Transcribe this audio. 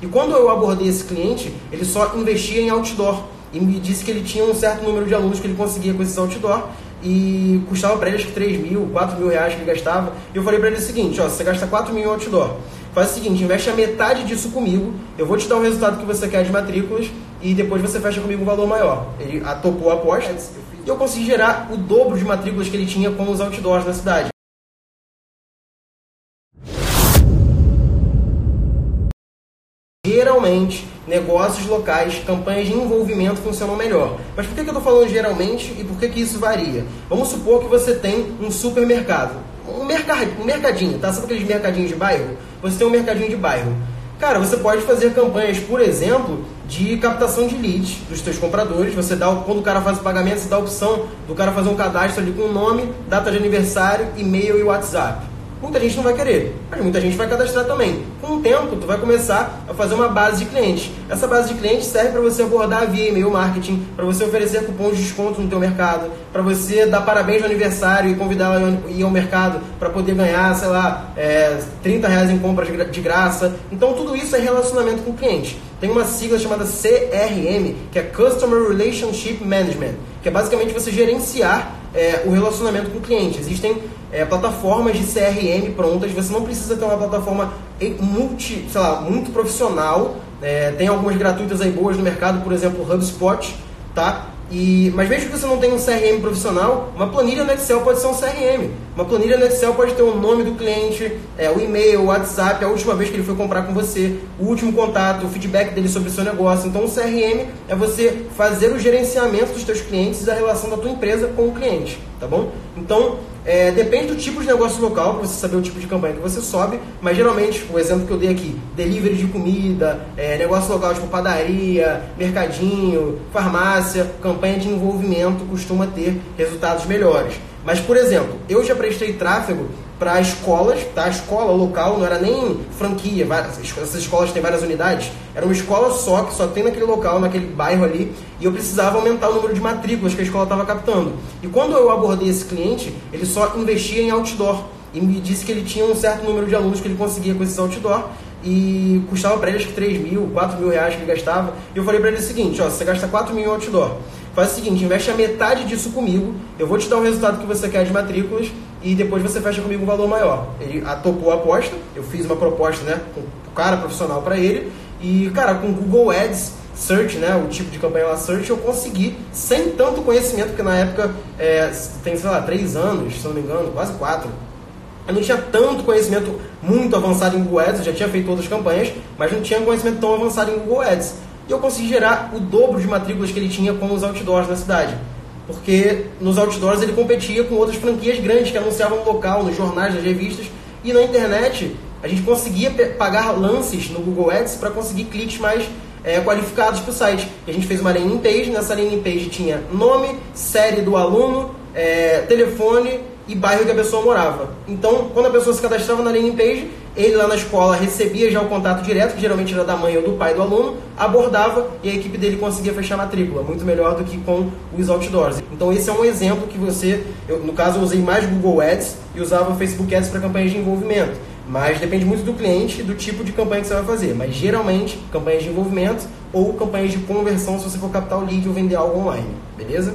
E quando eu abordei esse cliente, ele só investia em outdoor. E me disse que ele tinha um certo número de alunos que ele conseguia com esses outdoor e custava para ele acho que 3 mil, 4 mil reais que ele gastava. E eu falei para ele o seguinte, ó, você gasta 4 mil em outdoor, faz o seguinte, investe a metade disso comigo, eu vou te dar o resultado que você quer de matrículas e depois você fecha comigo um valor maior. Ele topou a aposta e eu consegui gerar o dobro de matrículas que ele tinha com os outdoors na cidade. Geralmente, negócios locais, campanhas de envolvimento funcionam melhor. Mas por que, que eu estou falando geralmente e por que, que isso varia? Vamos supor que você tem um supermercado, um, um mercadinho, tá? Sabe aqueles mercadinhos de bairro? Você tem um mercadinho de bairro. Cara, você pode fazer campanhas, por exemplo, de captação de leads dos seus compradores. Você dá, quando o cara faz o pagamento, você dá a opção do cara fazer um cadastro ali com o nome, data de aniversário, e-mail e WhatsApp. Muita gente não vai querer, mas muita gente vai cadastrar também. Com o tempo, tu vai começar a fazer uma base de clientes. Essa base de clientes serve para você abordar via e-mail marketing, para você oferecer cupons de desconto no teu mercado, para você dar parabéns no aniversário e convidar ela a ir ao mercado para poder ganhar, sei lá, é, 30 reais em compras de graça. Então tudo isso é relacionamento com o cliente. Tem uma sigla chamada CRM, que é Customer Relationship Management, que é basicamente você gerenciar é, o relacionamento com o cliente. Existem é, plataformas de CRM prontas, você não precisa ter uma plataforma multi, sei lá, muito profissional. É, tem algumas gratuitas aí boas no mercado, por exemplo, HubSpot, tá? E, mas mesmo que você não tenha um CRM profissional, uma planilha no Excel pode ser um CRM. Uma planilha no Excel pode ter o nome do cliente, é, o e-mail, o WhatsApp, a última vez que ele foi comprar com você, o último contato, o feedback dele sobre o seu negócio. Então o CRM é você fazer o gerenciamento dos seus clientes e da relação da tua empresa com o cliente, tá bom? Então é, depende do tipo de negócio local, para você saber o tipo de campanha que você sobe, mas geralmente, o exemplo que eu dei aqui, delivery de comida, é, negócio local tipo padaria, mercadinho, farmácia, campanha de envolvimento costuma ter resultados melhores. Mas, por exemplo, eu já prestei tráfego para escolas, tá? Escola local não era nem franquia, várias, essas escolas têm várias unidades, era uma escola só, que só tem naquele local, naquele bairro ali, e eu precisava aumentar o número de matrículas que a escola estava captando. E quando eu abordei esse cliente, ele só investia em outdoor, e me disse que ele tinha um certo número de alunos que ele conseguia com esses outdoor, e custava para ele acho que 3 mil, 4 mil reais que ele gastava, e eu falei para ele o seguinte, ó, você gasta 4 mil em outdoor, faz o seguinte, investe a metade disso comigo, eu vou te dar o resultado que você quer de matrículas, e depois você fecha comigo um valor maior. Ele topou a aposta, eu fiz uma proposta, né, com o cara profissional para ele, e, cara, com Google Ads, Search, né, o tipo de campanha lá, Search, eu consegui, sem tanto conhecimento, porque na época, é, tem, sei lá, três anos, se não me engano, quase quatro, eu não tinha tanto conhecimento muito avançado em Google Ads, eu já tinha feito outras campanhas, mas não tinha conhecimento tão avançado em Google Ads. E eu consegui gerar o dobro de matrículas que ele tinha com os outdoors na cidade porque nos outdoors ele competia com outras franquias grandes que anunciavam no local, nos jornais, nas revistas, e na internet a gente conseguia pagar lances no Google Ads para conseguir cliques mais é, qualificados para o site. E a gente fez uma landing page, nessa landing page tinha nome, série do aluno, é, telefone e bairro que a pessoa morava. Então, quando a pessoa se cadastrava na landing page, ele lá na escola recebia já o contato direto, que geralmente era da mãe ou do pai do aluno, abordava e a equipe dele conseguia fechar a matrícula, muito melhor do que com os outdoors. Então, esse é um exemplo que você, eu, no caso, eu usei mais Google Ads e usava Facebook Ads para campanhas de envolvimento. Mas depende muito do cliente e do tipo de campanha que você vai fazer. Mas geralmente, campanhas de envolvimento ou campanhas de conversão se você for captar o lead ou vender algo online. Beleza?